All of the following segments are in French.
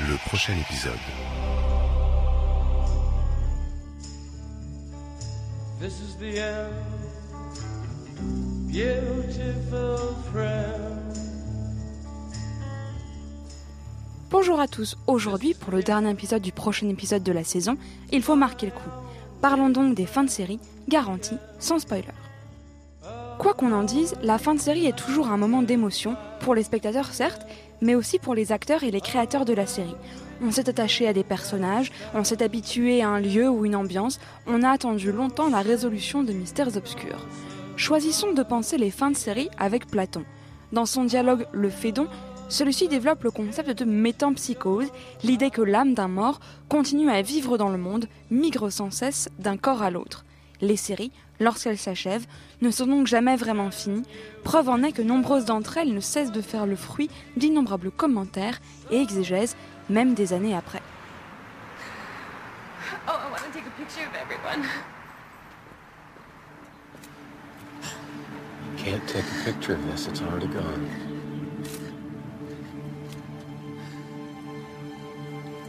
Le prochain épisode. This is the end, beautiful friend. Bonjour à tous, aujourd'hui pour le dernier épisode du prochain épisode de la saison, il faut marquer le coup. Parlons donc des fins de série, garanties, sans spoiler. Quoi qu'on en dise, la fin de série est toujours un moment d'émotion, pour les spectateurs certes, mais aussi pour les acteurs et les créateurs de la série. On s'est attaché à des personnages, on s'est habitué à un lieu ou une ambiance, on a attendu longtemps la résolution de mystères obscurs. Choisissons de penser les fins de série avec Platon. Dans son dialogue Le Phédon, celui-ci développe le concept de métampsychose, l'idée que l'âme d'un mort continue à vivre dans le monde, migre sans cesse d'un corps à l'autre. Les séries, lorsqu'elles s'achèvent, ne sont donc jamais vraiment finies. Preuve en est que nombreuses d'entre elles ne cessent de faire le fruit d'innombrables commentaires et exégèses, même des années après. Oh, I want to take a picture of everyone. Can't take a picture of this, it's already gone.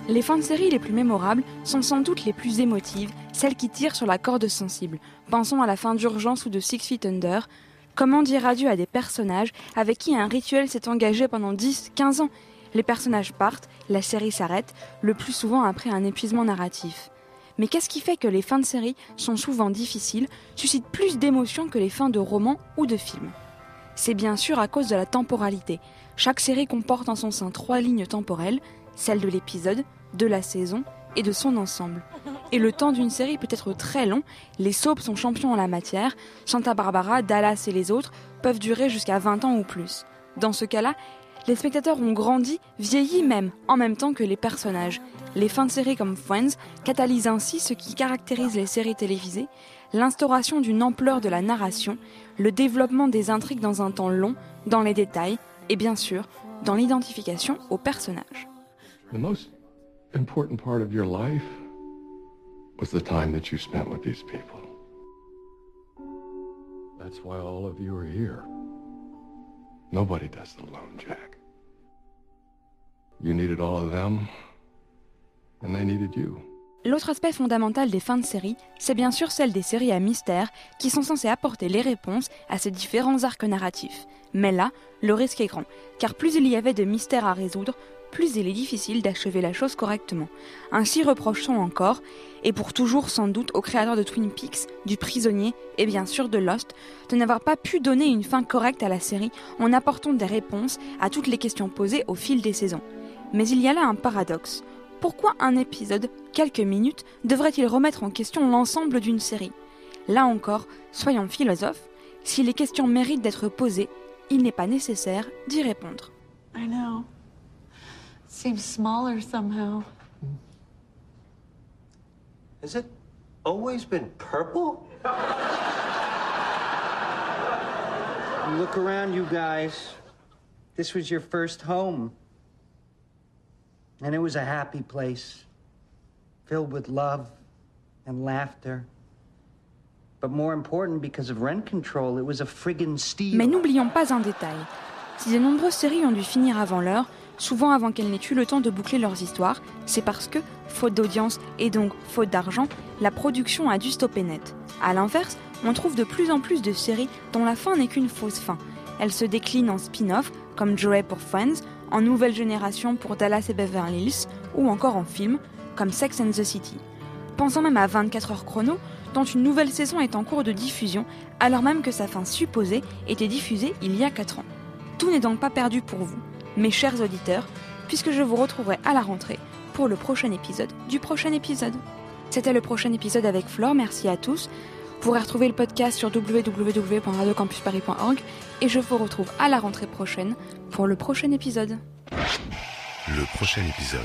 Les fins de série les plus mémorables sont sans doute les plus émotives, celles qui tirent sur la corde sensible. Pensons à la fin d'Urgence ou de Six Feet Under. Comment dire adieu à des personnages avec qui un rituel s'est engagé pendant 10, 15 ans? Les personnages partent, la série s'arrête, le plus souvent après un épuisement narratif. Mais qu'est-ce qui fait que les fins de série sont souvent difficiles, suscitent plus d'émotions que les fins de romans ou de films? C'est bien sûr à cause de la temporalité. Chaque série comporte en son sein trois lignes temporelles, celle de l'épisode, de la saison et de son ensemble. Et le temps d'une série peut être très long, les soaps sont champions en la matière, Santa Barbara, Dallas et les autres peuvent durer jusqu'à 20 ans ou plus. Dans ce cas-là, les spectateurs ont grandi, vieilli même, en même temps que les personnages. Les fins de séries comme Friends catalysent ainsi ce qui caractérise les séries télévisées, l'instauration d'une ampleur de la narration, le développement des intrigues dans un temps long, dans les détails, et bien sûr, dans l'identification aux personnages. Nobody does Jack. You needed all of them, and needed you. L'autre aspect fondamental des fins de série, c'est bien sûr celle des séries à mystère qui sont censées apporter les réponses à ces différents arcs narratifs. Mais là, le risque est grand, car plus il y avait de mystères à résoudre, plus il est difficile d'achever la chose correctement. Ainsi reprochons encore, et pour toujours sans doute aux créateurs de Twin Peaks, du Prisonnier et bien sûr de Lost, de n'avoir pas pu donner une fin correcte à la série en apportant des réponses à toutes les questions posées au fil des saisons. Mais il y a là un paradoxe. Pourquoi un épisode, quelques minutes, devrait-il remettre en question l'ensemble d'une série? Là encore, soyons philosophes, si les questions méritent d'être posées, il n'est pas nécessaire d'y répondre. I know. Seems smaller somehow. Has it always been purple? Look around, you guys. This was your first home. And it was a happy place, filled with love and laughter. But more important, because of rent control, it was a friggin'. Mais n'oublions pas un détail. Si de nombreuses séries ont dû finir avant l'heure, souvent avant qu'elles n'aient eu le temps de boucler leurs histoires, c'est parce que, faute d'audience et donc faute d'argent, la production a dû stopper net. A l'inverse, on trouve de plus en plus de séries dont la fin n'est qu'une fausse fin. Elles se déclinent en spin-off, comme Joey pour Friends, en nouvelle génération pour Dallas et Beverly Hills, ou encore en film, comme Sex and the City. Pensons même à 24 heures chrono, dont une nouvelle saison est en cours de diffusion, alors même que sa fin supposée était diffusée il y a 4 ans. Tout n'est donc pas perdu pour vous, mes chers auditeurs, puisque je vous retrouverai à la rentrée pour le prochain épisode du prochain épisode. C'était le prochain épisode avec Flore, merci à tous. Vous pourrez retrouver le podcast sur www.radiocampusparis.org et je vous retrouve à la rentrée prochaine pour le prochain épisode. Le prochain épisode.